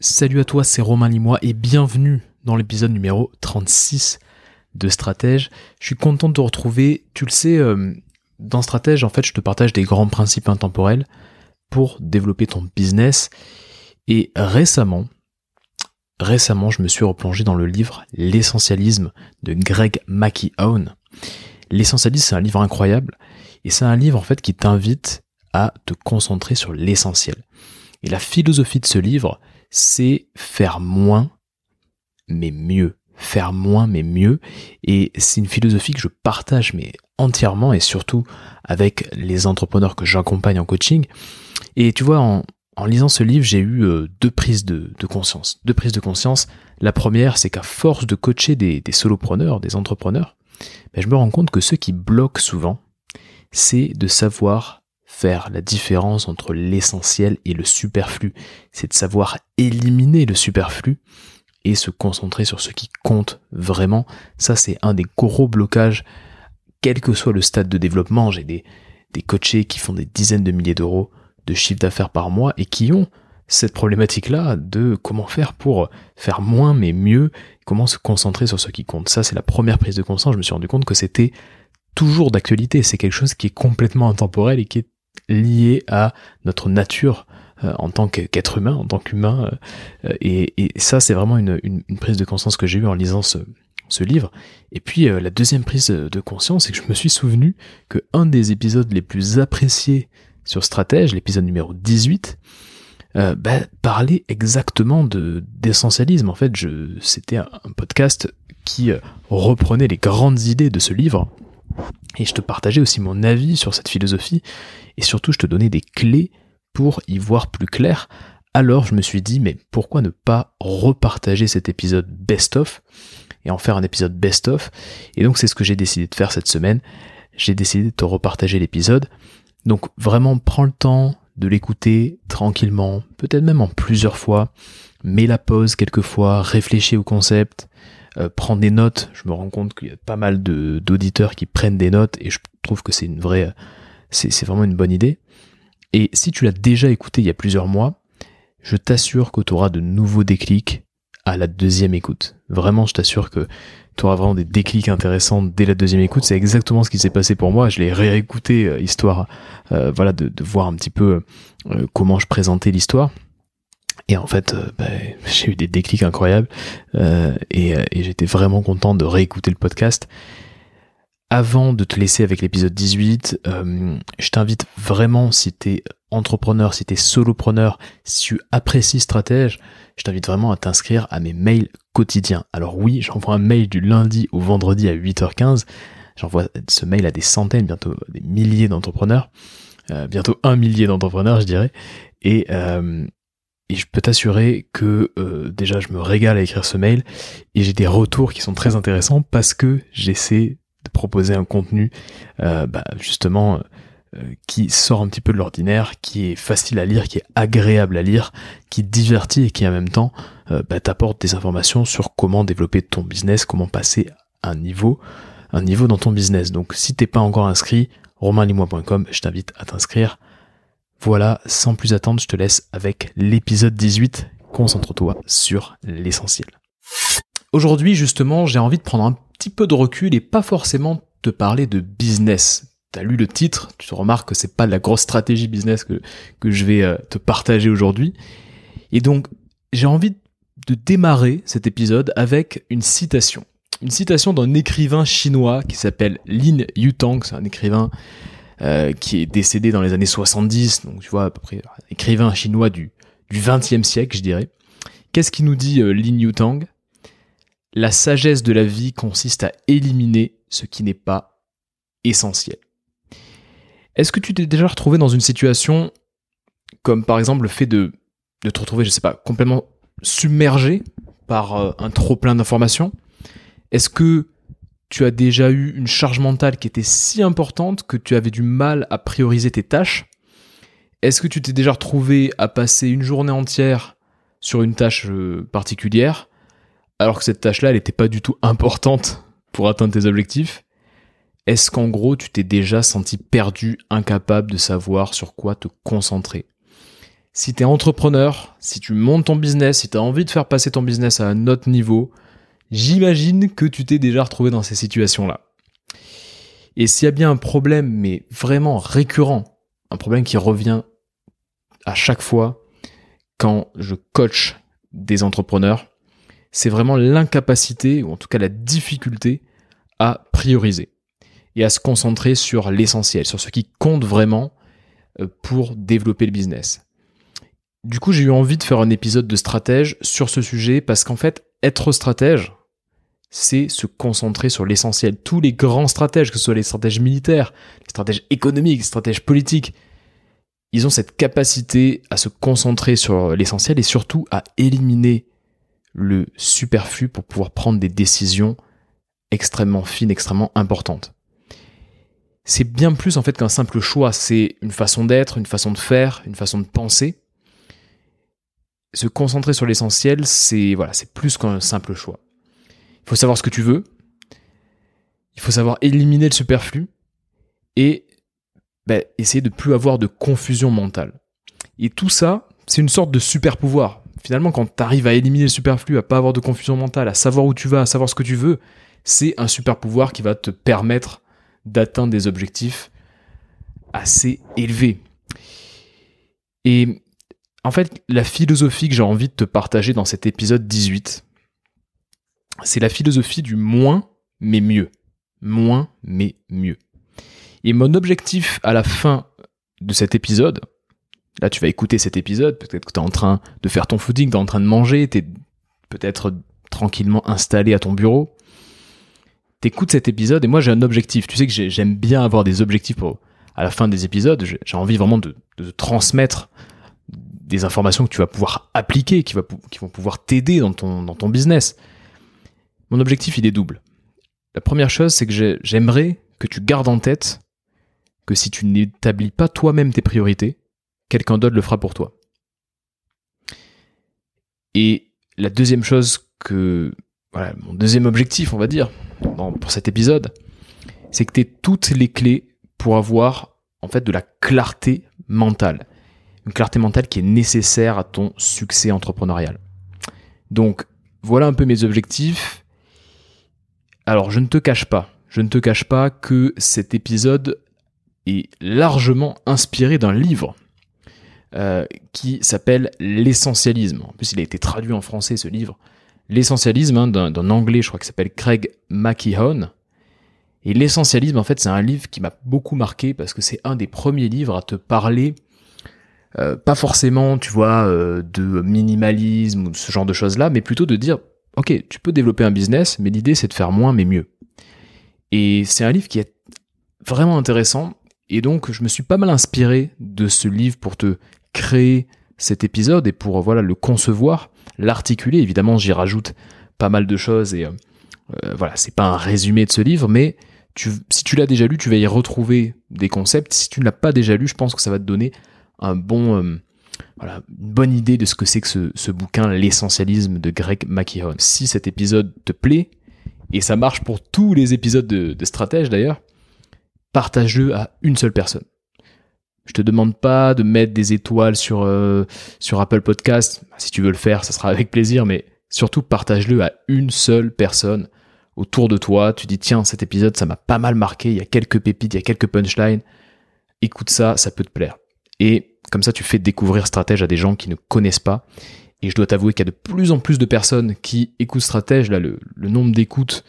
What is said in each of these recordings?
Salut à toi, c'est Romain Limois et bienvenue dans l'épisode numéro 36 de Stratège. Je suis content de te retrouver. Tu le sais, euh, dans Stratège, en fait, je te partage des grands principes intemporels pour développer ton business. Et récemment, récemment, je me suis replongé dans le livre L'essentialisme de Greg McKeown. L'essentialisme, c'est un livre incroyable et c'est un livre en fait qui t'invite à te concentrer sur l'essentiel. Et la philosophie de ce livre, c'est faire moins, mais mieux. Faire moins, mais mieux. Et c'est une philosophie que je partage, mais entièrement, et surtout avec les entrepreneurs que j'accompagne en coaching. Et tu vois, en, lisant ce livre, j'ai eu euh, deux prises de, conscience. Deux prises de conscience. La première, c'est qu'à force de coacher des, solopreneurs, des entrepreneurs, ben, je me rends compte que ce qui bloque souvent, c'est de savoir faire la différence entre l'essentiel et le superflu. C'est de savoir éliminer le superflu et se concentrer sur ce qui compte vraiment. Ça, c'est un des gros blocages, quel que soit le stade de développement. J'ai des, des coachés qui font des dizaines de milliers d'euros de chiffre d'affaires par mois et qui ont cette problématique-là de comment faire pour faire moins mais mieux, comment se concentrer sur ce qui compte. Ça, c'est la première prise de conscience. Je me suis rendu compte que c'était toujours d'actualité. C'est quelque chose qui est complètement intemporel et qui est lié à notre nature euh, en tant qu'être humain, en tant qu'humain. Euh, et, ça, c'est vraiment une, prise de conscience que j'ai eue en lisant ce, livre. Et puis euh, la deuxième prise de conscience, c'est que je me suis souvenu que un des épisodes les plus appréciés sur Stratège, l'épisode numéro 18, bah, parlait exactement de d'essentialisme. En fait, c'était un, podcast qui reprenait les grandes idées de ce livre. Et je te partageais aussi mon avis sur cette philosophie et surtout je te donnais des clés pour y voir plus clair. Alors je me suis dit, mais pourquoi ne pas repartager cet épisode best-of et en faire un épisode best-of Et donc c'est ce que j'ai décidé de faire cette semaine. J'ai décidé de te repartager l'épisode. Donc vraiment prends le temps de l'écouter tranquillement, peut-être même en plusieurs fois. Mets la pause quelquefois, réfléchis au concept, euh, prends des notes. Je me rends compte qu'il y a pas mal d'auditeurs qui prennent des notes et je trouve que c'est une vraie c'est vraiment une bonne idée. Et si tu l'as déjà écouté il y a plusieurs mois, je t'assure que tu auras de nouveaux déclics à la deuxième écoute. Vraiment, je t'assure que tu auras vraiment des déclics intéressants dès la deuxième écoute. C'est exactement ce qui s'est passé pour moi. Je l'ai réécouté, euh, histoire euh, voilà, de, voir un petit peu euh, comment je présentais l'histoire. Et en fait, bah, j'ai eu des déclics incroyables et, et j'étais vraiment content de réécouter le podcast avant de te laisser avec l'épisode 18, euh, je t'invite vraiment, si t'es entrepreneur, si t'es solopreneur, si tu apprécies stratège, je t'invite vraiment à t'inscrire à mes mails quotidiens. Alors oui, j'envoie un mail du lundi au vendredi à 8h15. J'envoie ce mail à des centaines, bientôt des milliers d'entrepreneurs. Euh, bientôt un millier d'entrepreneurs, je dirais. Et, euh, et je peux t'assurer que déjà je me régale à écrire ce mail et j'ai des retours qui sont très intéressants parce que j'essaie proposer un contenu euh, bah, justement euh, qui sort un petit peu de l'ordinaire, qui est facile à lire, qui est agréable à lire, qui divertit et qui en même temps euh, bah, t'apporte des informations sur comment développer ton business, comment passer un niveau, un niveau dans ton business. Donc si t'es pas encore inscrit, romainlimois.com, je t'invite à t'inscrire. Voilà, sans plus attendre, je te laisse avec l'épisode 18. Concentre-toi sur l'essentiel. Aujourd'hui, justement, j'ai envie de prendre un petit peu de recul et pas forcément te parler de business. T'as lu le titre, tu te remarques que c'est pas la grosse stratégie business que, que je vais euh, te partager aujourd'hui. Et donc, j'ai envie de démarrer cet épisode avec une citation. Une citation d'un écrivain chinois qui s'appelle Lin Yutang, c'est un écrivain euh, qui est décédé dans les années 70, donc tu vois à peu près écrivain chinois du, du 20e siècle, je dirais. Qu'est-ce qu'il nous dit euh, Lin Yutang? La sagesse de la vie consiste à éliminer ce qui n'est pas essentiel. Est-ce que tu t'es déjà retrouvé dans une situation comme par exemple le fait de, de te retrouver, je sais pas, complètement submergé par euh, un trop plein d'informations? Est-ce que tu as déjà eu une charge mentale qui était si importante que tu avais du mal à prioriser tes tâches. Est-ce que tu t'es déjà retrouvé à passer une journée entière sur une tâche euh, particulière alors que cette tâche-là, n'était pas du tout importante pour atteindre tes objectifs, est-ce qu'en gros, tu t'es déjà senti perdu, incapable de savoir sur quoi te concentrer? Si tu es entrepreneur, si tu montes ton business, si tu as envie de faire passer ton business à un autre niveau, j'imagine que tu t'es déjà retrouvé dans ces situations-là. Et s'il y a bien un problème, mais vraiment récurrent, un problème qui revient à chaque fois quand je coach des entrepreneurs, c'est vraiment l'incapacité, ou en tout cas la difficulté, à prioriser et à se concentrer sur l'essentiel, sur ce qui compte vraiment euh, pour développer le business. Du coup, j'ai eu envie de faire un épisode de stratège sur ce sujet parce qu'en fait, être stratège, c'est se concentrer sur l'essentiel. Tous les grands stratèges, que ce soit les stratèges militaires, les stratèges économiques, les stratèges politiques, ils ont cette capacité à se concentrer sur l'essentiel et surtout à éliminer le superflu pour pouvoir prendre des décisions extrêmement fines, extrêmement importantes. C'est bien plus en fait qu'un simple choix, c'est une façon d'être, une façon de faire, une façon de penser. Se concentrer sur l'essentiel, c'est voilà, c'est plus qu'un simple choix. Il faut savoir ce que tu veux, il faut savoir éliminer le superflu et ben, essayer de plus avoir de confusion mentale. Et tout ça, c'est une sorte de super pouvoir. Finalement, quand tu arrives à éliminer le superflu, à pas avoir de confusion mentale, à savoir où tu vas, à savoir ce que tu veux, c'est un super pouvoir qui va te permettre d'atteindre des objectifs assez élevés. Et en fait, la philosophie que j'ai envie de te partager dans cet épisode 18, c'est la philosophie du moins mais mieux. Moins mais mieux. Et mon objectif à la fin de cet épisode, là tu vas écouter cet épisode, peut-être que tu es en train de faire ton footing, tu es en train de manger, tu es peut-être tranquillement installé à ton bureau, t'écoutes cet épisode et moi j'ai un objectif. Tu sais que j'aime bien avoir des objectifs pour, à la fin des épisodes. J'ai envie vraiment de, transmettre des informations que tu vas pouvoir appliquer, qui, qui vont pouvoir t'aider dans ton, dans ton business. Mon objectif, il est double. La première chose, c'est que j'aimerais que tu gardes en tête que si tu n'établis pas toi-même tes priorités, quelqu'un d'autre le fera pour toi. Et la deuxième chose que, voilà, mon deuxième objectif, on va dire, pour cet épisode, c'est que tu aies toutes les clés pour avoir en fait de la clarté mentale. Une clarté mentale qui est nécessaire à ton succès entrepreneurial. Donc voilà un peu mes objectifs. Alors je ne te cache pas, je ne te cache pas que cet épisode est largement inspiré d'un livre euh, qui s'appelle L'essentialisme. En plus il a été traduit en français ce livre l'essentialisme hein, d'un anglais, je crois, qui s'appelle Craig McKeown. Et l'essentialisme, en fait, c'est un livre qui m'a beaucoup marqué parce que c'est un des premiers livres à te parler, euh, pas forcément, tu vois, euh, de minimalisme ou ce genre de choses-là, mais plutôt de dire, ok, tu peux développer un business, mais l'idée c'est de faire moins mais mieux. Et c'est un livre qui est vraiment intéressant. Et donc, je me suis pas mal inspiré de ce livre pour te créer cet épisode et pour voilà le concevoir l'articuler. Évidemment, j'y rajoute pas mal de choses et euh, voilà, c'est pas un résumé de ce livre, mais si tu l'as déjà lu, tu vas y retrouver des concepts. Si tu ne l'as pas déjà lu, je pense que ça va te donner un bon, euh, voilà, une bonne idée de ce que c'est que ce, bouquin, L'essentialisme de Greg McKeown. Si cet épisode te plaît, et ça marche pour tous les épisodes de, de Stratège d'ailleurs, partage-le à une seule personne. Je te demande pas de mettre des étoiles sur, euh, sur Apple Podcast. Si tu veux le faire, ça sera avec plaisir, mais surtout partage-le à une seule personne autour de toi. Tu dis, tiens, cet épisode, ça m'a pas mal marqué. Il y a quelques pépites, il y a quelques punchlines. Écoute ça, ça peut te plaire. Et comme ça, tu fais découvrir Stratège à des gens qui ne connaissent pas. Et je dois t'avouer qu'il y a de plus en plus de personnes qui écoutent Stratège. Là, le, nombre d'écoutes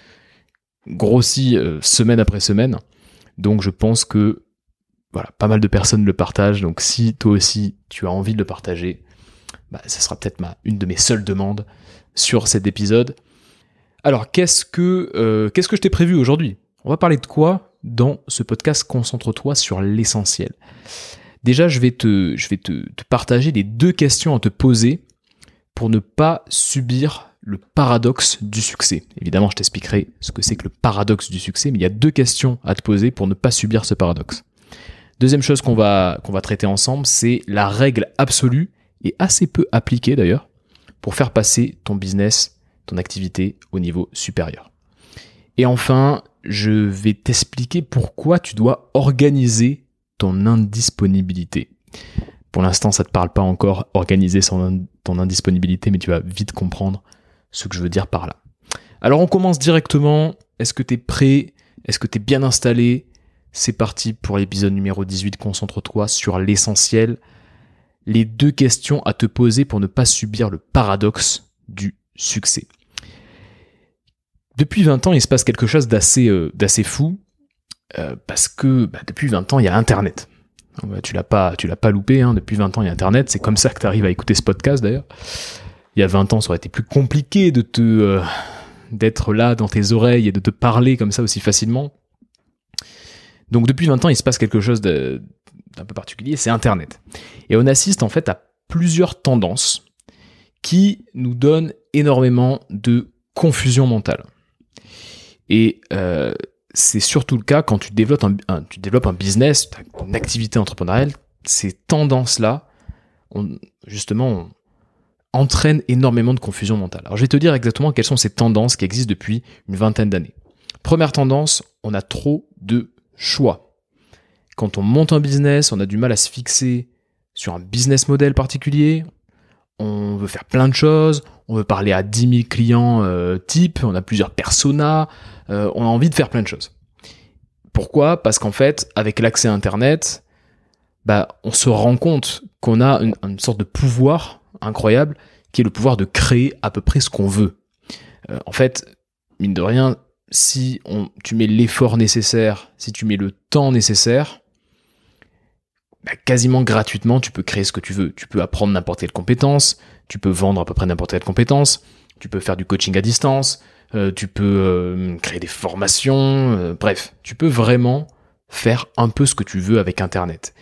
grossit euh, semaine après semaine. Donc je pense que voilà, pas mal de personnes le partagent, donc si toi aussi tu as envie de le partager, bah, ce sera peut-être une de mes seules demandes sur cet épisode. Alors qu'est-ce que, euh, qu'est-ce que je t'ai prévu aujourd'hui? On va parler de quoi dans ce podcast? Concentre-toi sur l'essentiel. Déjà, je vais, te, partager les deux questions à te poser pour ne pas subir le paradoxe du succès. Évidemment, je t'expliquerai ce que c'est que le paradoxe du succès, mais il y a deux questions à te poser pour ne pas subir ce paradoxe. Deuxième chose qu'on va traiter ensemble, c'est la règle absolue, et assez peu appliquée d'ailleurs, pour faire passer ton business, ton activité au niveau supérieur. Et enfin, je vais t'expliquer pourquoi tu dois organiser ton indisponibilité. Pour l'instant, ça te parle pas encore organiser ton indisponibilité, mais tu vas vite comprendre ce que je veux dire par là. Alors on commence directement. Est-ce que tu es prêt? Est-ce que tu es bien installé? C'est parti pour l'épisode numéro 18. Concentre-toi sur l'essentiel. Les deux questions à te poser pour ne pas subir le paradoxe du succès. Depuis 20 ans, il se passe quelque chose d'assez euh, fou. Euh, parce que bah, depuis 20 ans, il y a Internet. Bah, tu l'as pas, tu l'as pas loupé. Hein. Depuis 20 ans, il y a Internet. C'est comme ça que tu arrives à écouter ce podcast d'ailleurs. Il y a 20 ans, ça aurait été plus compliqué de te euh, d'être là dans tes oreilles et de te parler comme ça aussi facilement. Donc depuis 20 ans, il se passe quelque chose d'un peu particulier, c'est Internet. Et on assiste en fait à plusieurs tendances qui nous donnent énormément de confusion mentale. Et euh, c'est surtout le cas quand tu développes un, business, une activité entrepreneuriale. Ces tendances-là, justement, entraînent énormément de confusion mentale. Alors je vais te dire exactement quelles sont ces tendances qui existent depuis une vingtaine d'années. Première tendance, on a trop de choix. Quand on monte un business, on a du mal à se fixer sur un business model particulier. On veut faire plein de choses, on veut parler à 10 000 clients euh, types, on a plusieurs personas, euh, on a envie de faire plein de choses. Pourquoi? Parce qu'en fait, avec l'accès à Internet, bah, on se rend compte qu'on a une, sorte de pouvoir incroyable qui est le pouvoir de créer à peu près ce qu'on veut. Euh, en fait, mine de rien, si on, tu mets l'effort nécessaire, si tu mets le temps nécessaire, bah, quasiment gratuitement, tu peux créer ce que tu veux. Tu peux apprendre n'importe quelle compétence, tu peux vendre à peu près n'importe quelle compétence, tu peux faire du coaching à distance, euh, tu peux euh, créer des formations, euh, bref, tu peux vraiment faire un peu ce que tu veux avec Internet.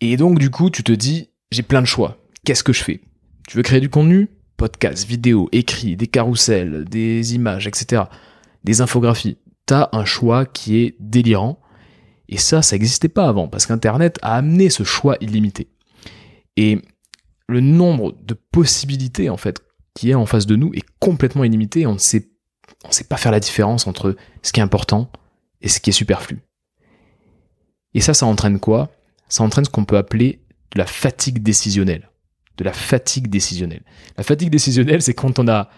Et donc du coup, tu te dis, j'ai plein de choix. Qu'est-ce que je fais? Tu veux créer du contenu? Podcast, vidéo, écrit, des carousels, des images, etc. Des infographies. T'as un choix qui est délirant. Et ça, ça n'existait pas avant, parce qu'Internet a amené ce choix illimité. Et le nombre de possibilités, en fait, qui est en face de nous est complètement illimité. On ne sait, pas faire la différence entre ce qui est important et ce qui est superflu. Et ça, ça entraîne quoi? Ça entraîne ce qu'on peut appeler de la fatigue décisionnelle. De la fatigue décisionnelle. La fatigue décisionnelle, c'est quand on a,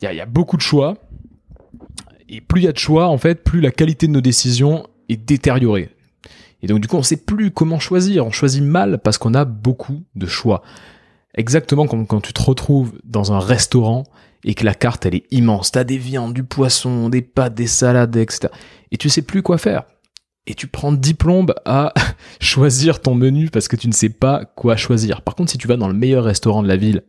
il y, y, a beaucoup de choix. Et plus il y a de choix, en fait, plus la qualité de nos décisions est détériorée. Et donc, du coup, on ne sait plus comment choisir. On choisit mal parce qu'on a beaucoup de choix. Exactement comme quand tu te retrouves dans un restaurant et que la carte elle est immense. T'as des viandes, du poisson, des pâtes, des salades, etc. Et tu sais plus quoi faire. Et tu prends 10 plombes à choisir ton menu parce que tu ne sais pas quoi choisir. Par contre, si tu vas dans le meilleur restaurant de la ville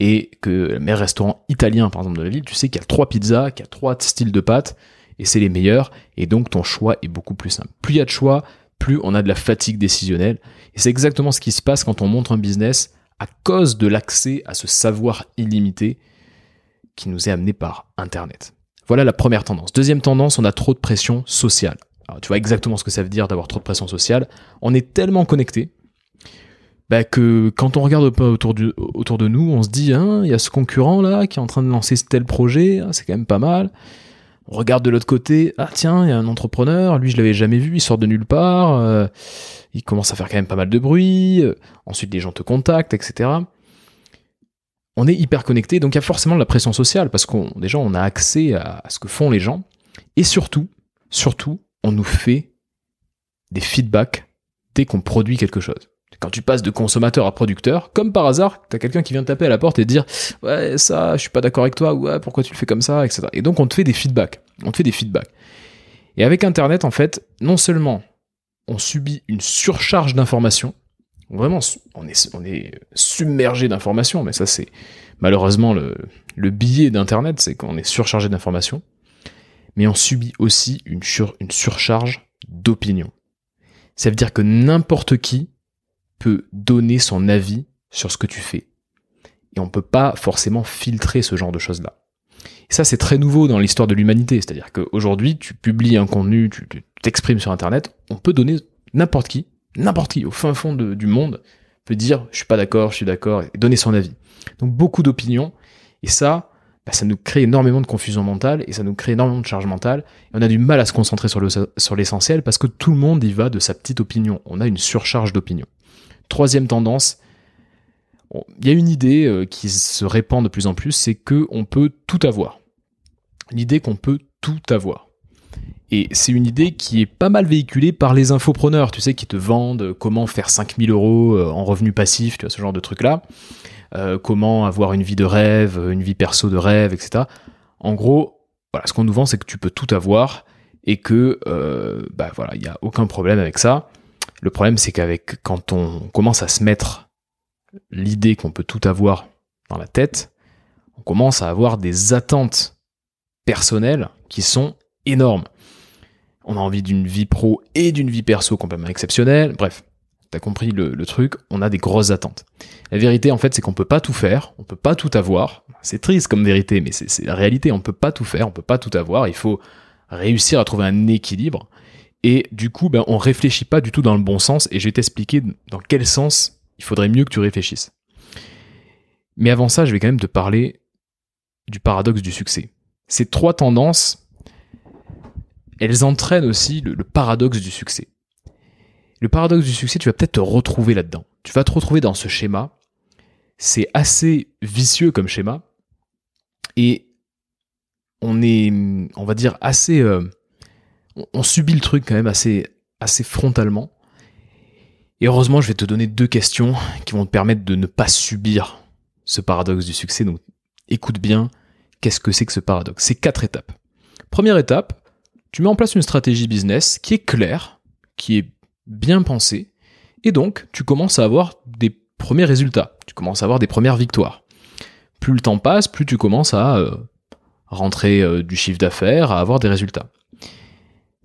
et que le meilleur restaurant italien, par exemple, de la ville, tu sais qu'il y a trois pizzas, qu'il y a trois styles de pâtes et c'est les meilleurs. Et donc, ton choix est beaucoup plus simple. Plus il y a de choix, plus on a de la fatigue décisionnelle. Et c'est exactement ce qui se passe quand on montre un business à cause de l'accès à ce savoir illimité qui nous est amené par Internet. Voilà la première tendance. Deuxième tendance, on a trop de pression sociale. Alors, tu vois exactement ce que ça veut dire d'avoir trop de pression sociale. On est tellement connecté bah, que quand on regarde autour, autour de nous, on se dit, hein, il y a ce concurrent là qui est en train de lancer tel projet, hein, c'est quand même pas mal. On regarde de l'autre côté, ah tiens, il y a un entrepreneur, lui je l'avais jamais vu, il sort de nulle part. Euh, il commence à faire quand même pas mal de bruit, euh, ensuite les gens te contactent, etc. On est hyper connecté, donc il y a forcément de la pression sociale, parce qu'on déjà on a accès à, ce que font les gens, et surtout, surtout, on nous fait des feedbacks dès qu'on produit quelque chose. Quand tu passes de consommateur à producteur, comme par hasard, t'as quelqu'un qui vient taper à la porte et te dire ouais ça, je suis pas d'accord avec toi, ouais pourquoi tu le fais comme ça, etc. Et donc on te fait des feedbacks, on te fait des feedbacks. Et avec Internet, en fait, non seulement on subit une surcharge d'informations. Vraiment, on est, on est submergé d'informations, mais ça c'est malheureusement le, le billet d'Internet, c'est qu'on est surchargé d'informations. Mais on subit aussi une, une surcharge d'opinions. Ça veut dire que n'importe qui peut donner son avis sur ce que tu fais. Et on ne peut pas forcément filtrer ce genre de choses-là. Et ça, c'est très nouveau dans l'histoire de l'humanité. C'est-à-dire qu'aujourd'hui, tu publies un contenu, tu t'exprimes sur Internet, on peut donner n'importe qui, n'importe qui, au fin fond du monde, peut dire je suis pas d'accord, je suis d'accord, et donner son avis. Donc beaucoup d'opinions, et ça, bah, ça nous crée énormément de confusion mentale, et ça nous crée énormément de charge mentale, et on a du mal à se concentrer sur l'essentiel, parce que tout le monde y va de sa petite opinion. On a une surcharge d'opinion. Troisième tendance, il y a une idée euh, qui se répand de plus en plus, c'est que on peut tout avoir. L'idée qu'on peut tout avoir. Et c'est une idée qui est pas mal véhiculée par les infopreneurs, tu sais, qui te vendent comment faire 5000 euros euh, en revenus passifs, tu vois, ce genre de trucs-là. Euh, comment avoir une vie de rêve, une vie perso de rêve, etc. En gros, voilà, ce qu'on nous vend, c'est que tu peux tout avoir et que, bah voilà, il n'y a aucun problème avec ça. Le problème, c'est qu'avec quand on commence à se mettre l'idée qu'on peut tout avoir dans la tête, on commence à avoir des attentes personnelles qui sont énormes. On a envie d'une vie pro et d'une vie perso complètement exceptionnelle. Bref, t'as compris le, truc, on a des grosses attentes. La vérité, en fait, c'est qu'on peut pas tout faire, on peut pas tout avoir. C'est triste comme vérité, mais c'est la réalité, on peut pas tout faire, on peut pas tout avoir. Il faut réussir à trouver un équilibre. Et du coup, ben, on réfléchit pas du tout dans le bon sens, et je vais t'expliquer dans quel sens il faudrait mieux que tu réfléchisses. Mais avant ça, je vais quand même te parler du paradoxe du succès. Ces trois tendances, elles entraînent aussi le, paradoxe du succès. Le paradoxe du succès, tu vas peut-être te retrouver là-dedans. Tu vas te retrouver dans ce schéma. C'est assez vicieux comme schéma. Et on est, on va dire, assez... Euh, on subit le truc quand même assez, assez frontalement. Et heureusement, je vais te donner deux questions qui vont te permettre de ne pas subir ce paradoxe du succès. Écoute bien, qu'est-ce que c'est que ce paradoxe? C'est quatre étapes. Première étape, tu mets en place une stratégie business qui est claire, qui est bien pensée, et donc tu commences à avoir des premiers résultats, tu commences à avoir des premières victoires. Plus le temps passe, plus tu commences à euh, rentrer euh, du chiffre d'affaires, à avoir des résultats.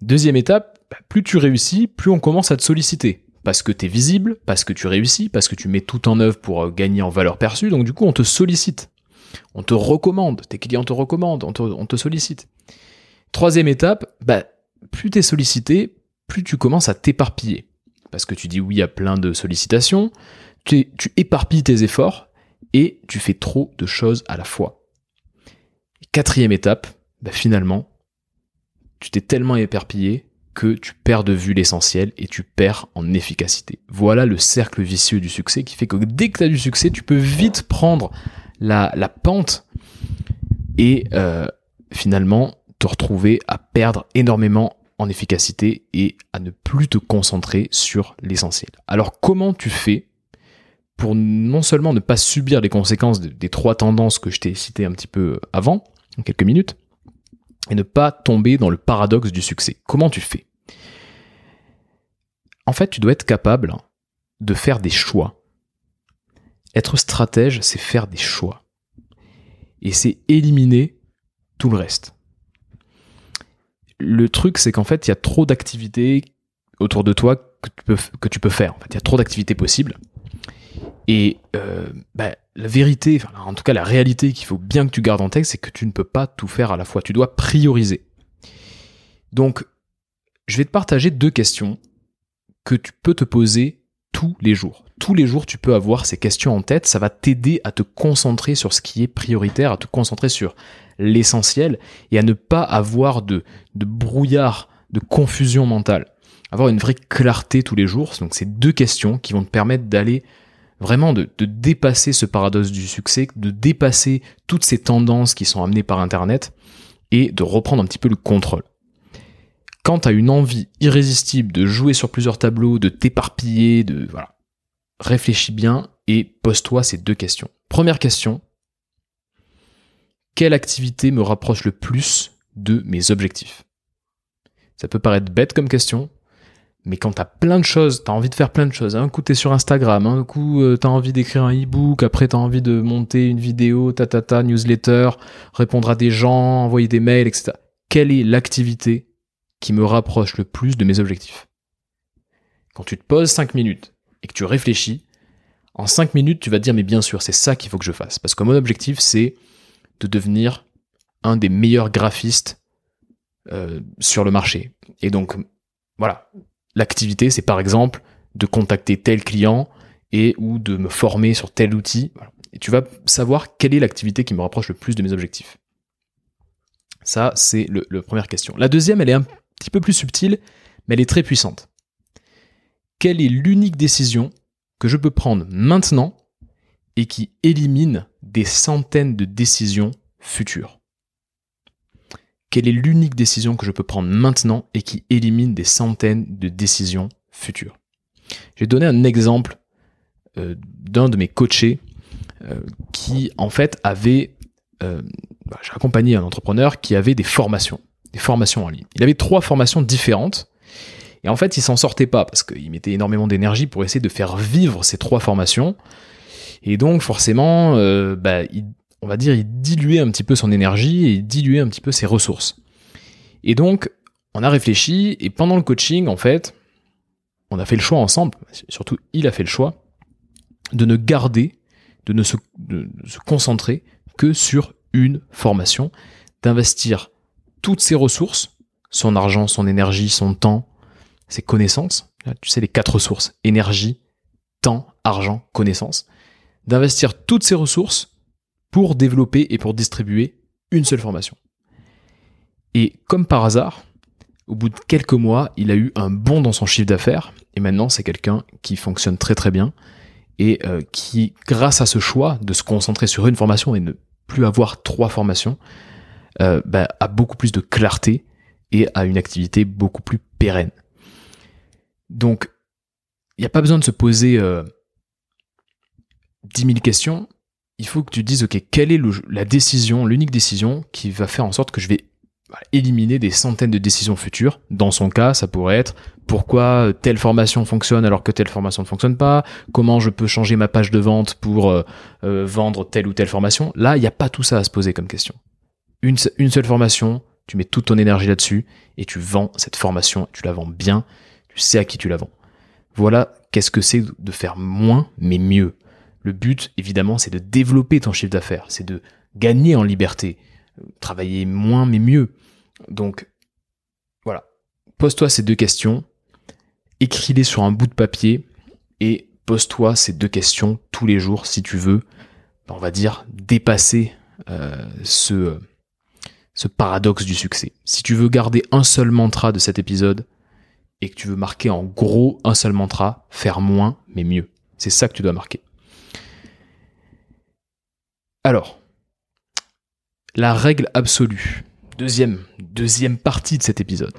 Deuxième étape, bah, plus tu réussis, plus on commence à te solliciter parce que tu es visible, parce que tu réussis, parce que tu mets tout en œuvre pour euh, gagner en valeur perçue. Donc du coup, on te sollicite. On te recommande. Tes clients te recommandent. On te, sollicite. Troisième étape, bah, plus tu es sollicité, plus tu commences à t'éparpiller. Parce que tu dis oui à plein de sollicitations, tu, éparpilles tes efforts et tu fais trop de choses à la fois. Quatrième étape, bah, finalement, tu t'es tellement éparpillé que tu perds de vue l'essentiel et tu perds en efficacité. Voilà le cercle vicieux du succès qui fait que dès que tu as du succès, tu peux vite prendre la, pente et euh, finalement te retrouver à perdre énormément en efficacité et à ne plus te concentrer sur l'essentiel. Alors comment tu fais pour non seulement ne pas subir les conséquences des trois tendances que je t'ai citées un petit peu avant, en quelques minutes, et ne pas tomber dans le paradoxe du succès. Comment tu fais? En fait, tu dois être capable de faire des choix. Être stratège, c'est faire des choix. Et c'est éliminer tout le reste. Le truc, c'est qu'en fait, il y a trop d'activités autour de toi que tu peux, que tu peux faire. En fait, il y a trop d'activités possibles. Et euh, bah, la vérité, en tout cas la réalité qu'il faut bien que tu gardes en tête, c'est que tu ne peux pas tout faire à la fois. Tu dois prioriser. Donc, je vais te partager deux questions que tu peux te poser tous les jours. Tous les jours, tu peux avoir ces questions en tête. Ça va t'aider à te concentrer sur ce qui est prioritaire, à te concentrer sur l'essentiel et à ne pas avoir de, de brouillard, de confusion mentale. Avoir une vraie clarté tous les jours. Donc, c'est deux questions qui vont te permettre d'aller vraiment de, dépasser ce paradoxe du succès, de dépasser toutes ces tendances qui sont amenées par Internet et de reprendre un petit peu le contrôle. Quand tu as une envie irrésistible de jouer sur plusieurs tableaux, de t'éparpiller, de voilà, réfléchis bien et pose-toi ces deux questions. Première question quelle activité me rapproche le plus de mes objectifs? Ça peut paraître bête comme question, mais quand t'as plein de choses, t'as envie de faire plein de choses. Un coup t'es sur Instagram, un coup euh, t'as envie d'écrire un e-book, après t'as envie de monter une vidéo, ta ta ta, newsletter, répondre à des gens, envoyer des mails, etc. Quelle est l'activité qui me rapproche le plus de mes objectifs? Quand tu te poses 5 minutes et que tu réfléchis, en 5 minutes tu vas te dire mais bien sûr c'est ça qu'il faut que je fasse. Parce que mon objectif c'est de devenir un des meilleurs graphistes euh, sur le marché. Et donc voilà, L'activité, c'est par exemple de contacter tel client et ou de me former sur tel outil. Et tu vas savoir quelle est l'activité qui me rapproche le plus de mes objectifs. Ça, c'est la première question. La deuxième, elle est un petit peu plus subtile, mais elle est très puissante. Quelle est l'unique décision que je peux prendre maintenant et qui élimine des centaines de décisions futures? Quelle est l'unique décision que je peux prendre maintenant et qui élimine des centaines de décisions futures? Je vais donner un exemple euh, d'un de mes coachés euh, qui en fait avait, euh, bah, j'ai accompagné un entrepreneur qui avait des formations, des formations en ligne. Il avait trois formations différentes et en fait il s'en sortait pas parce qu'il mettait énormément d'énergie pour essayer de faire vivre ces trois formations. Et donc forcément, bah, on va dire, il diluait un petit peu son énergie et il diluait un petit peu ses ressources. Et donc, on a réfléchi et pendant le coaching, en fait, on a fait le choix ensemble, surtout il a fait le choix, de ne garder de ne se, concentrer que sur une formation, d'investir toutes ses ressources, son argent, son énergie, son temps, ses connaissances, tu sais les quatre ressources, énergie, temps, argent, connaissances, d'investir toutes ses ressources pour développer et pour distribuer une seule formation. Et comme par hasard, au bout de quelques mois, il a eu un bond dans son chiffre d'affaires, et maintenant c'est quelqu'un qui fonctionne très très bien, et euh, qui, grâce à ce choix de se concentrer sur une formation et ne plus avoir trois formations, euh, bah, a beaucoup plus de clarté et a une activité beaucoup plus pérenne. Donc, il n'y a pas besoin de se poser euh, 10 000 questions. Il faut que tu dises, OK, quelle est la décision, l'unique décision qui va faire en sorte que je vais éliminer des centaines de décisions futures. Dans son cas, ça pourrait être pourquoi telle formation fonctionne alors que telle formation ne fonctionne pas, comment je peux changer ma page de vente pour euh, euh, vendre telle ou telle formation? Là, il n'y a pas tout ça à se poser comme question. Une, une seule formation, tu mets toute ton énergie là-dessus et tu vends cette formation, tu la vends bien, tu sais à qui tu la vends. Voilà qu'est-ce que c'est de faire moins mais mieux. Le but, évidemment, c'est de développer ton chiffre d'affaires, c'est de gagner en liberté, travailler moins mais mieux. Donc voilà, pose-toi ces deux questions, écris-les sur un bout de papier et pose-toi ces deux questions tous les jours si tu veux, on va dire, dépasser euh, ce, ce paradoxe du succès. Si tu veux garder un seul mantra de cet épisode et que tu veux marquer en gros un seul mantra, faire moins mais mieux. C'est ça que tu dois marquer. Alors, la règle absolue. Deuxième, partie de cet épisode.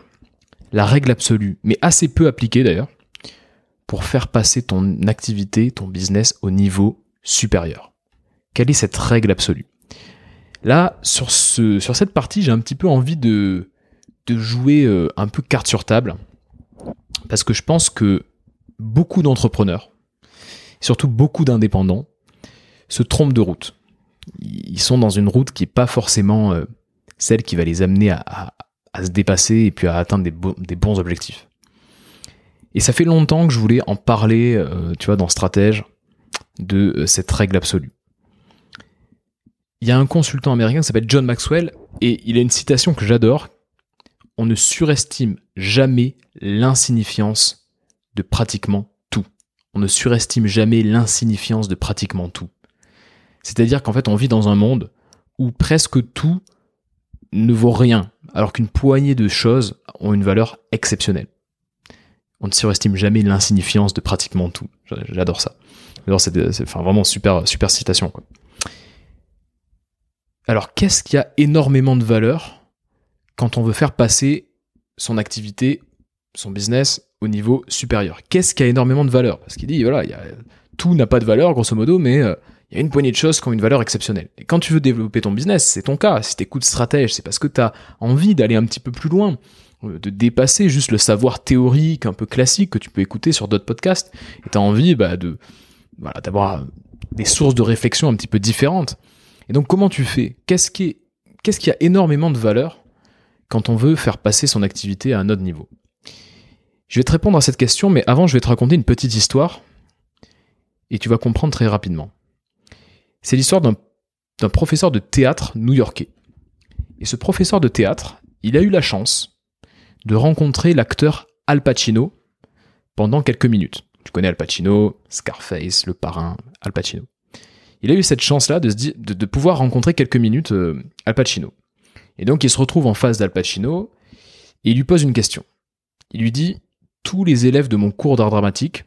La règle absolue, mais assez peu appliquée d'ailleurs, pour faire passer ton activité, ton business au niveau supérieur. Quelle est cette règle absolue? Là, sur, ce, sur cette partie, j'ai un petit peu envie de, de jouer euh, un peu carte sur table, parce que je pense que beaucoup d'entrepreneurs, surtout beaucoup d'indépendants, se trompent de route ils sont dans une route qui est pas forcément euh, celle qui va les amener à, se dépasser et puis à atteindre des, bons objectifs. Et ça fait longtemps que je voulais en parler, euh, tu vois, dans Stratège, de euh, cette règle absolue. Il y a un consultant américain qui s'appelle John Maxwell et il a une citation que j'adore. On ne surestime jamais l'insignifiance de pratiquement tout. On ne surestime jamais l'insignifiance de pratiquement tout. C'est-à-dire qu'en fait, on vit dans un monde où presque tout ne vaut rien, alors qu'une poignée de choses ont une valeur exceptionnelle. On ne surestime jamais l'insignifiance de pratiquement tout. J'adore ça. Enfin vraiment super, super citation. Alors, qu'est-ce qui a énormément de valeur quand on veut faire passer son activité, son business au niveau supérieur? Qu'est-ce qui a énormément de valeur? Parce qu'il dit, voilà, tout n'a pas de valeur, grosso modo, mais euh, il y a une poignée de choses qui ont une valeur exceptionnelle. Et quand tu veux développer ton business, c'est ton cas. Si t'écoutes stratège, c'est parce que tu as envie d'aller un petit peu plus loin, euh, de dépasser juste le savoir théorique un peu classique que tu peux écouter sur d'autres podcasts. Et tu as envie bah, de voilà, d'avoir des sources de réflexion un petit peu différentes. Et donc comment tu fais? Qu'est-ce qui, qu'est-ce qui a énormément de valeur quand on veut faire passer son activité à un autre niveau? Je vais te répondre à cette question, mais avant je vais te raconter une petite histoire et tu vas comprendre très rapidement. C'est l'histoire d'un professeur de théâtre new-yorkais. Et ce professeur de théâtre, il a eu la chance de rencontrer l'acteur Al Pacino pendant quelques minutes. Tu connais Al Pacino, Scarface, le parrain, Al Pacino. Il a eu cette chance-là de, pouvoir rencontrer quelques minutes euh, Al Pacino. Et donc il se retrouve en face d'Al Pacino et il lui pose une question. Il lui dit Tous les élèves de mon cours d'art dramatique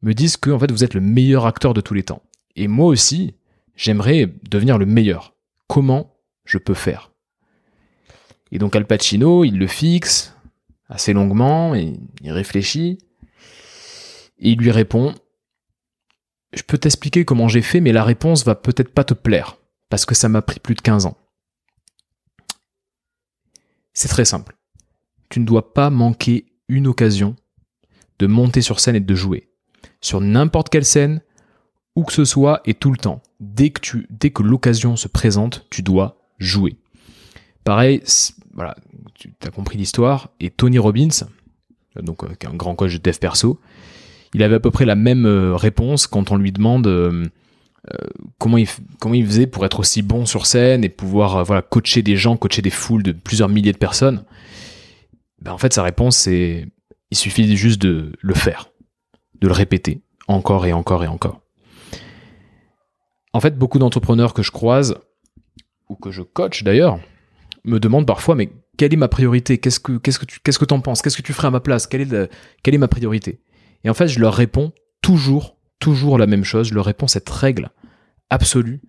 me disent que en fait vous êtes le meilleur acteur de tous les temps. Et moi aussi, j'aimerais devenir le meilleur. Comment je peux faire? Et donc Al Pacino, il le fixe assez longuement, il réfléchit, et il lui répond Je peux t'expliquer comment j'ai fait, mais la réponse va peut-être pas te plaire, parce que ça m'a pris plus de 15 ans. C'est très simple. Tu ne dois pas manquer une occasion de monter sur scène et de jouer. Sur n'importe quelle scène, où que ce soit et tout le temps. Dès que, l'occasion se présente, tu dois jouer. Pareil, voilà, tu as compris l'histoire. Et Tony Robbins, donc euh, un grand coach de dev perso, il avait à peu près la même euh, réponse quand on lui demande euh, comment, il, comment faisait pour être aussi bon sur scène et pouvoir voilà, coacher des gens, coacher des foules de plusieurs milliers de personnes. Ben, en fait, sa réponse, c'est il suffit juste de le faire, de le répéter encore et encore et encore. En fait, beaucoup d'entrepreneurs que je croise, ou que je coach d'ailleurs, me demandent parfois, mais quelle est ma priorité? Qu'est-ce que tu qu'est-ce que penses? Qu'est-ce que tu ferais à ma place? Quelle est, quelle est ma priorité? Et en fait, je leur réponds toujours, toujours la même chose. Je leur réponds cette règle absolue.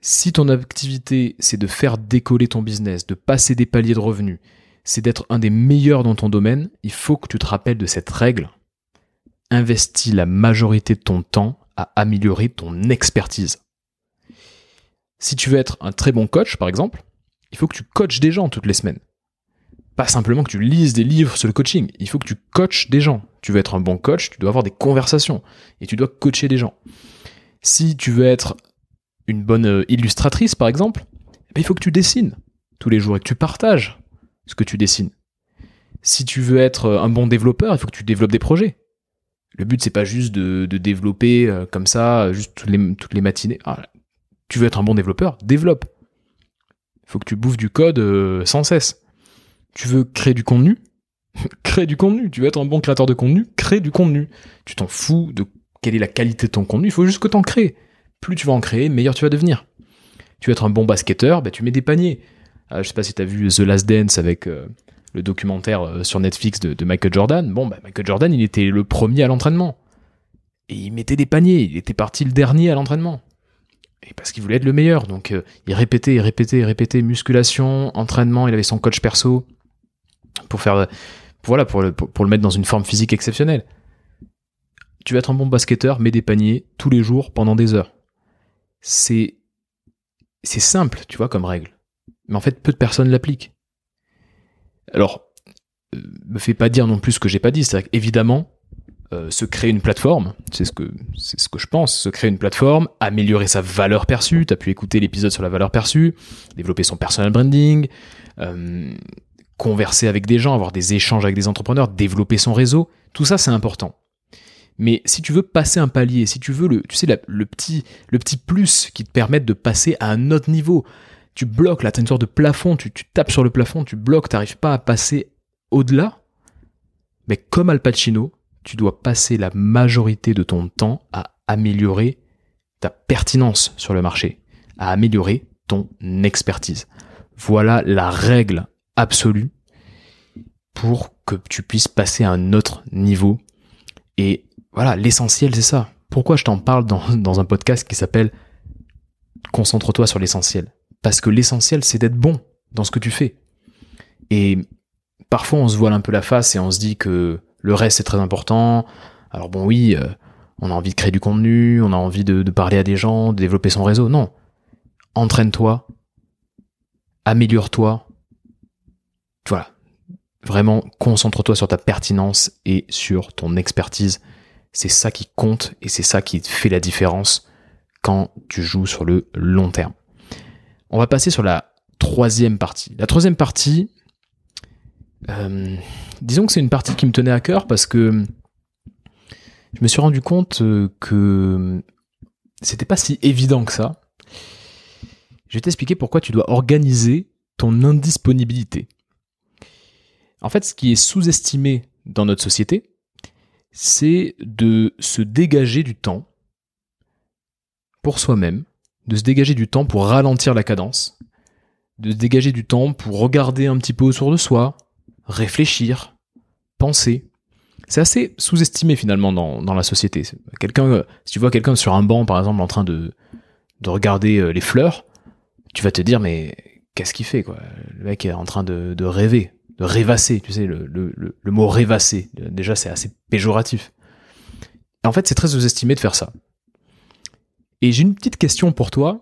Si ton activité, c'est de faire décoller ton business, de passer des paliers de revenus, c'est d'être un des meilleurs dans ton domaine, il faut que tu te rappelles de cette règle. Investis la majorité de ton temps à améliorer ton expertise. Si tu veux être un très bon coach, par exemple, il faut que tu coaches des gens toutes les semaines. Pas simplement que tu lises des livres sur le coaching, il faut que tu coaches des gens. Tu veux être un bon coach, tu dois avoir des conversations et tu dois coacher des gens. Si tu veux être une bonne euh, illustratrice, par exemple, eh ben, il faut que tu dessines tous les jours et que tu partages ce que tu dessines. Si tu veux être euh, un bon développeur, il faut que tu développes des projets. Le but, c'est pas juste de, développer euh, comme ça, juste toutes les, toutes les matinées. Ah, tu veux être un bon développeur, développe. Il faut que tu bouffes du code euh, sans cesse. Tu veux créer du contenu, crée du contenu. Tu veux être un bon créateur de contenu, crée du contenu. Tu t'en fous de quelle est la qualité de ton contenu, il faut juste que tu en crées. Plus tu vas en créer, meilleur tu vas devenir. Tu veux être un bon basketteur, bah, tu mets des paniers. Euh, je sais pas si tu as vu The Last Dance avec euh, le documentaire euh, sur Netflix de, Michael Jordan. Bon, bah, Michael Jordan, il était le premier à l'entraînement. Et il mettait des paniers. Il était parti le dernier à l'entraînement. Et parce qu'il voulait être le meilleur. Donc, il répétait, il répétait, il répétait musculation, entraînement. Il avait son coach perso pour faire, voilà, pour le, pour le mettre dans une forme physique exceptionnelle. Tu vas être un bon basketteur, mets des paniers tous les jours pendant des heures. C'est, c'est simple, tu vois, comme règle mais en fait peu de personnes l'appliquent. Alors, euh, me fais pas dire non plus ce que j'ai pas dit, c'est évidemment euh, se créer une plateforme, c'est ce que c'est ce que je pense, se créer une plateforme, améliorer sa valeur perçue, tu as pu écouter l'épisode sur la valeur perçue, développer son personal branding, euh, converser avec des gens, avoir des échanges avec des entrepreneurs, développer son réseau, tout ça c'est important. Mais si tu veux passer un palier, si tu veux le, tu sais, le, petit, le petit plus qui te permette de passer à un autre niveau, tu bloques, là, tu une sorte de plafond, tu, tapes sur le plafond, tu bloques, tu n'arrives pas à passer au-delà, mais comme Al Pacino, tu dois passer la majorité de ton temps à améliorer ta pertinence sur le marché, à améliorer ton expertise. Voilà la règle absolue pour que tu puisses passer à un autre niveau. Et voilà, l'essentiel, c'est ça. Pourquoi je t'en parle dans, dans un podcast qui s'appelle Concentre-toi sur l'essentiel parce que l'essentiel, c'est d'être bon dans ce que tu fais. Et parfois, on se voile un peu la face et on se dit que le reste, c'est très important. Alors bon, oui, euh, on a envie de créer du contenu, on a envie de, parler à des gens, de développer son réseau. Non. Entraîne-toi, améliore-toi. Voilà. Vraiment, concentre-toi sur ta pertinence et sur ton expertise. C'est ça qui compte et c'est ça qui fait la différence quand tu joues sur le long terme. On va passer sur la troisième partie. La troisième partie, euh, disons que c'est une partie qui me tenait à cœur parce que je me suis rendu compte euh, que c'était pas si évident que ça. Je vais t'expliquer pourquoi tu dois organiser ton indisponibilité. En fait, ce qui est sous-estimé dans notre société, c'est de se dégager du temps pour soi-même de se dégager du temps pour ralentir la cadence, de se dégager du temps pour regarder un petit peu autour de soi, réfléchir, penser. c'est assez sous-estimé finalement dans, la société. Quelqu'un, euh, si tu vois quelqu'un sur un banc par exemple en train de, de regarder euh, les fleurs, tu vas te dire mais qu'est-ce qu'il fait quoi? Le mec est en train de, de rêver, de rêvasser, tu sais, le, le, le mot rêvasser, déjà c'est assez péjoratif. en fait c'est très sous-estimé de faire ça. Et j'ai une petite question pour toi.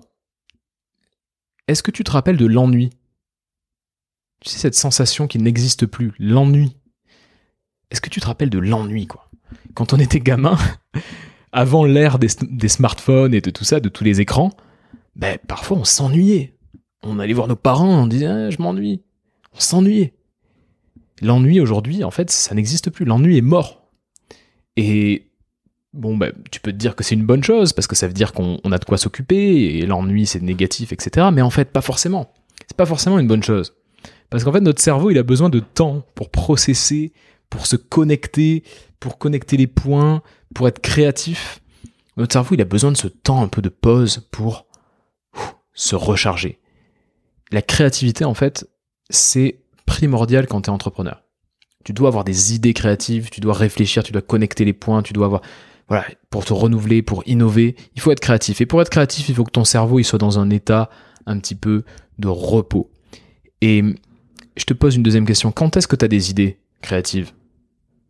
Est-ce que tu te rappelles de l'ennui? Tu sais, cette sensation qui n'existe plus, l'ennui. Est-ce que tu te rappelles de l'ennui, quoi? Quand on était gamin, avant l'ère des, smartphones et de tout ça, de tous les écrans, ben, parfois on s'ennuyait. On allait voir nos parents, on disait ah, je m'ennuie. On s'ennuyait. L'ennui aujourd'hui, en fait, ça n'existe plus. L'ennui est mort. Et bon, bah, tu peux te dire que c'est une bonne chose, parce que ça veut dire qu'on a de quoi s'occuper, et l'ennui c'est négatif, etc. Mais en fait, pas forcément. C'est pas forcément une bonne chose. Parce qu'en fait, notre cerveau, il a besoin de temps pour processer, pour se connecter, pour connecter les points, pour être créatif. Notre cerveau, il a besoin de ce temps un peu de pause pour se recharger. La créativité, en fait, c'est primordial quand tu es entrepreneur. Tu dois avoir des idées créatives, tu dois réfléchir, tu dois connecter les points, tu dois avoir voilà, pour te renouveler, pour innover, il faut être créatif. Et pour être créatif, il faut que ton cerveau il soit dans un état un petit peu de repos. Et je te pose une deuxième question. Quand est-ce que tu as des idées créatives?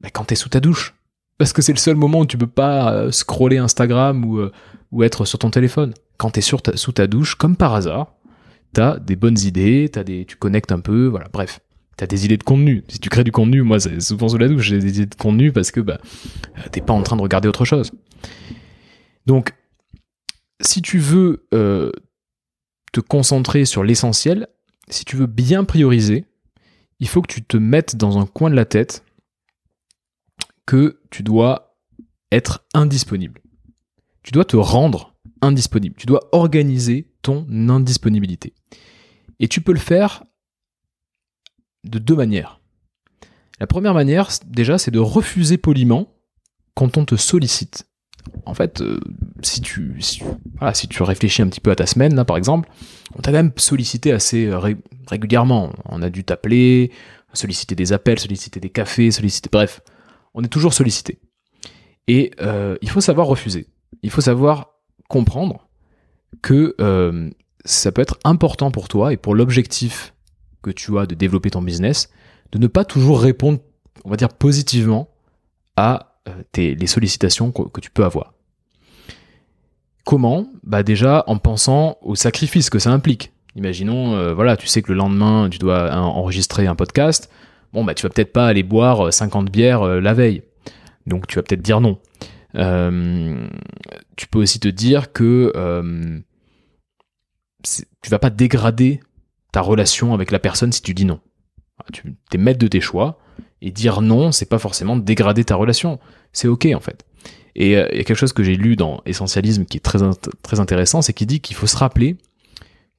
Ben, Quand tu es sous ta douche. Parce que c'est le seul moment où tu peux pas euh, scroller Instagram ou, euh, ou être sur ton téléphone. Quand tu es sous ta douche, comme par hasard, tu as des bonnes idées, des, tu connectes un peu, voilà, bref t'as des idées de contenu. Si tu crées du contenu, moi, c'est souvent sous la douche, j'ai des idées de contenu parce que bah, euh, t'es pas en train de regarder autre chose. Donc, si tu veux euh, te concentrer sur l'essentiel, si tu veux bien prioriser, il faut que tu te mettes dans un coin de la tête que tu dois être indisponible. Tu dois te rendre indisponible. Tu dois organiser ton indisponibilité. Et tu peux le faire de deux manières. La première manière, déjà, c'est de refuser poliment quand on te sollicite. En fait, euh, si, tu, si, tu réfléchis un petit peu à ta semaine, là, par exemple, on t'a même sollicité assez euh, régulièrement. On a dû t'appeler, solliciter des appels, solliciter des cafés, solliciter... Bref, on est toujours sollicité. Et euh, il faut savoir refuser. Il faut savoir comprendre que ça peut être important pour toi et pour l'objectif que tu as de développer ton business, de ne pas toujours répondre, on va dire, positivement à euh, tes, les sollicitations que, tu peux avoir. Comment? Bah déjà en pensant au sacrifice que ça implique. Imaginons, euh, voilà, tu sais que le lendemain tu dois enregistrer un podcast. Bon bah tu vas peut-être pas aller boire 50 euh, bières la veille. Donc tu vas peut-être dire non. tu peux aussi te dire que tu vas pas dégrader ta relation avec la personne si tu dis non. Tu es maître de tes choix et dire non, c'est pas forcément dégrader ta relation. C'est ok en fait. Et euh, il y a quelque chose que j'ai lu dans Essentialisme qui est très, très intéressant, c'est qu'il dit qu'il faut se rappeler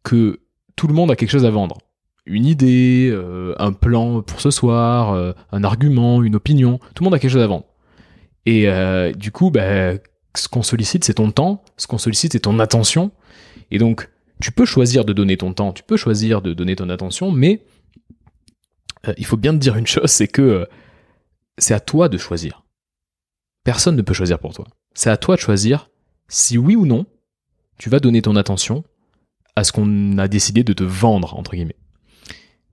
que tout le monde a quelque chose à vendre. Une idée, euh, un plan pour ce soir, euh, un argument, une opinion, tout le monde a quelque chose à vendre. Et du coup, bah, ce qu'on sollicite, c'est ton temps, ce qu'on sollicite, c'est ton attention. Et donc, tu peux choisir de donner ton temps, tu peux choisir de donner ton attention, mais euh, il faut bien te dire une chose, c'est que euh, c'est à toi de choisir. Personne ne peut choisir pour toi. C'est à toi de choisir si oui ou non tu vas donner ton attention à ce qu'on a décidé de te vendre, entre guillemets.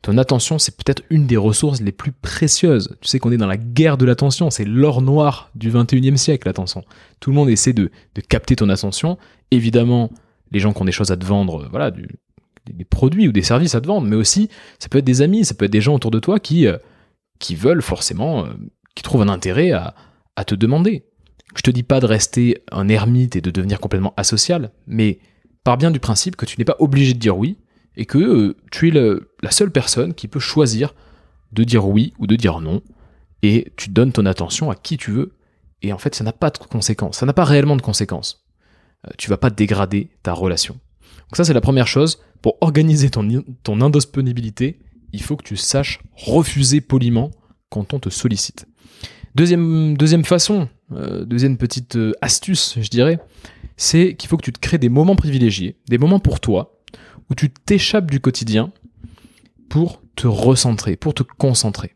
Ton attention, c'est peut-être une des ressources les plus précieuses. Tu sais qu'on est dans la guerre de l'attention, c'est l'or noir du 21e siècle, l'attention. Tout le monde essaie de, de capter ton attention. Évidemment, les gens qui ont des choses à te vendre, euh, voilà, des produits ou des services à te vendre, mais aussi ça peut être des amis, ça peut être des gens autour de toi qui, euh, qui veulent forcément, euh, qui trouvent un intérêt à, à te demander. Je te dis pas de rester un ermite et de devenir complètement asocial, mais par bien du principe que tu n'es pas obligé de dire oui et que tu es la seule personne qui peut choisir de dire oui ou de dire non et tu donnes ton attention à qui tu veux et en fait ça n'a pas de conséquences, ça n'a pas réellement de conséquences. Euh, tu vas pas dégrader ta relation. Donc ça c'est la première chose. Pour organiser ton, ton indisponibilité, il faut que tu saches refuser poliment quand on te sollicite. Deuxième, deuxième façon, euh, deuxième petite euh, astuce, je dirais, c'est qu'il faut que tu te crées des moments privilégiés, des moments pour toi, où tu t'échappes du quotidien pour te recentrer, pour te concentrer.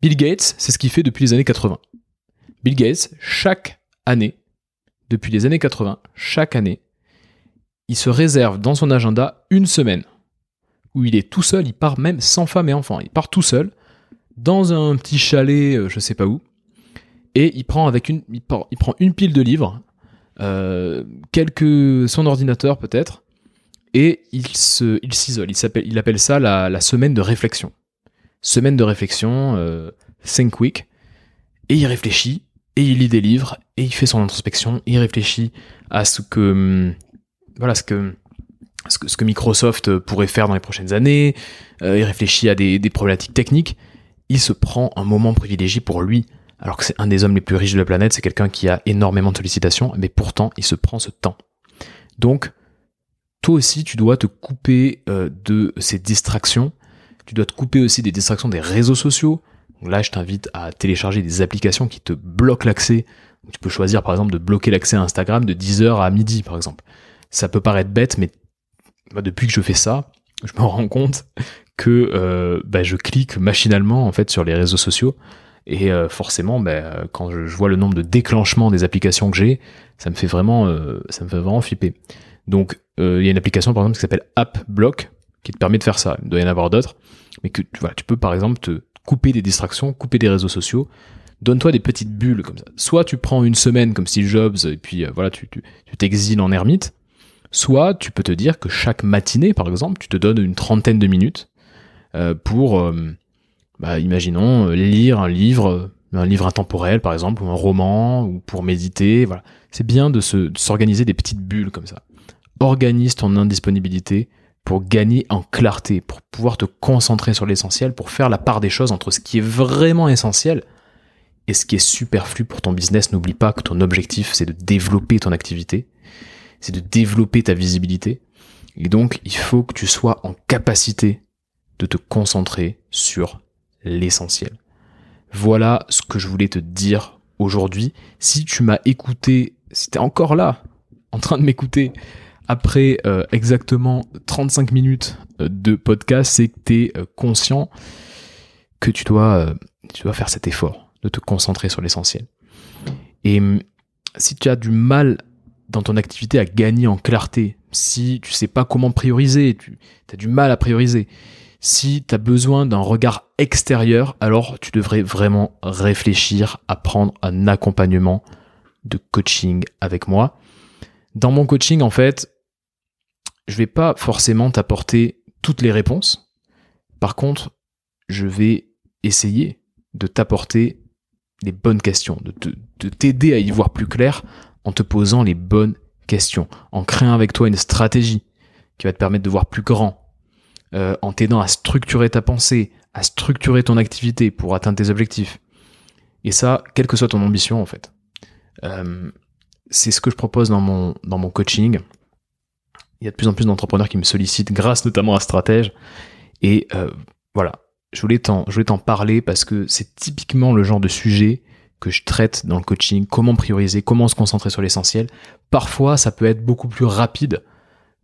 Bill Gates, c'est ce qu'il fait depuis les années 80. Bill Gates, chaque année, depuis les années 80, chaque année, il se réserve dans son agenda une semaine où il est tout seul, il part même sans femme et enfants, il part tout seul dans un petit chalet, euh, je sais pas où, et il prend avec une, il, prend une pile de livres, euh, quelques, son ordinateur peut-être, et il se, il s'isole. Il s'appelle, il appelle ça la, semaine de réflexion. Semaine de réflexion, euh, think week, et il réfléchit, et il lit des livres, et il fait son introspection, il réfléchit à ce que, hum, voilà, ce que, ce que, Microsoft pourrait faire dans les prochaines années, euh, il réfléchit à des, des problématiques techniques, il se prend un moment privilégié pour lui, alors que c'est un des hommes les plus riches de la planète, c'est quelqu'un qui a énormément de sollicitations, mais pourtant il se prend ce temps. Donc, toi aussi, tu dois te couper euh, de ces distractions, tu dois te couper aussi des distractions des réseaux sociaux. là, je t'invite à télécharger des applications qui te bloquent l'accès. Tu peux choisir par exemple de bloquer l'accès à Instagram de 10h à midi par exemple. Ça peut paraître bête, mais depuis que je fais ça, je me rends compte que euh, bah, je clique machinalement sur les réseaux sociaux. Et euh, forcément bah, quand je, vois le nombre de déclenchements des applications que j'ai ça me fait vraiment euh, ça me fait vraiment flipper. Donc il y a une application par exemple qui s'appelle AppBlock qui te permet de faire ça. Il doit y en avoir d'autres. Mais que tu peux par exemple te couper des distractions couper des réseaux sociaux donne-toi des petites bulles comme ça soit tu prends une semaine comme Steve Jobs et puis voilà tu t'exiles en ermite soit tu peux te dire que chaque matinée par exemple tu te donnes une trentaine de minutes euh, pour, euh, bah, imaginons, euh, lire un livre, un livre intemporel par exemple, ou un roman, ou pour méditer. Voilà. C'est bien de s'organiser des petites bulles comme ça. Organise ton indisponibilité pour gagner en clarté, pour pouvoir te concentrer sur l'essentiel, pour faire la part des choses entre ce qui est vraiment essentiel et ce qui est superflu pour ton business. N'oublie pas que ton objectif, c'est de développer ton activité, c'est de développer ta visibilité. Et donc, il faut que tu sois en capacité de te concentrer sur l'essentiel. Voilà ce que je voulais te dire aujourd'hui. Si tu m'as écouté, si tu es encore là, en train de m'écouter, après euh, exactement 35 minutes euh, de podcast, c'est que tu es euh, conscient que tu dois, tu dois faire cet effort de te concentrer sur l'essentiel. Et hum, si tu as du mal dans ton activité à gagner en clarté, si tu sais pas comment prioriser, tu as du mal à prioriser, si tu as besoin d'un regard extérieur, alors tu devrais vraiment réfléchir à prendre un accompagnement de coaching avec moi. Dans mon coaching, en fait, je vais pas forcément t'apporter toutes les réponses. Par contre, je vais essayer de t'apporter les bonnes questions, de t'aider à y voir plus clair en te posant les bonnes questions, en créant avec toi une stratégie qui va te permettre de voir plus grand, euh, en t'aidant à structurer ta pensée, à structurer ton activité pour atteindre tes objectifs. Et ça, quelle que soit ton ambition en fait. Euh, c'est ce que je propose dans mon, dans mon coaching. Il y a de plus en plus d'entrepreneurs qui me sollicitent grâce notamment à Stratège. Et euh, voilà, je voulais t'en parler parce que c'est typiquement le genre de sujet que je traite dans le coaching, comment prioriser, comment se concentrer sur l'essentiel. Parfois, ça peut être beaucoup plus rapide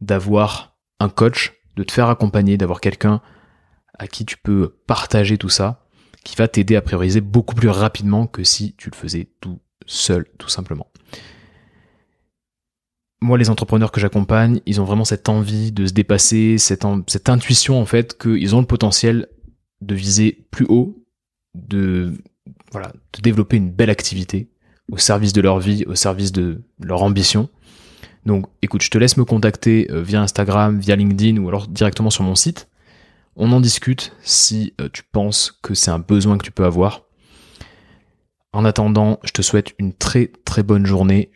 d'avoir un coach de te faire accompagner, d'avoir quelqu'un à qui tu peux partager tout ça, qui va t'aider à prioriser beaucoup plus rapidement que si tu le faisais tout seul, tout simplement. Moi, les entrepreneurs que j'accompagne, ils ont vraiment cette envie de se dépasser, cette, cette intuition en fait qu'ils ont le potentiel de viser plus haut, de développer une belle activité au service de leur vie, au service de leur ambition, donc écoute, je te laisse me contacter euh, via Instagram, via LinkedIn ou alors directement sur mon site. On en discute si euh, tu penses que c'est un besoin que tu peux avoir. En attendant, je te souhaite une très très bonne journée.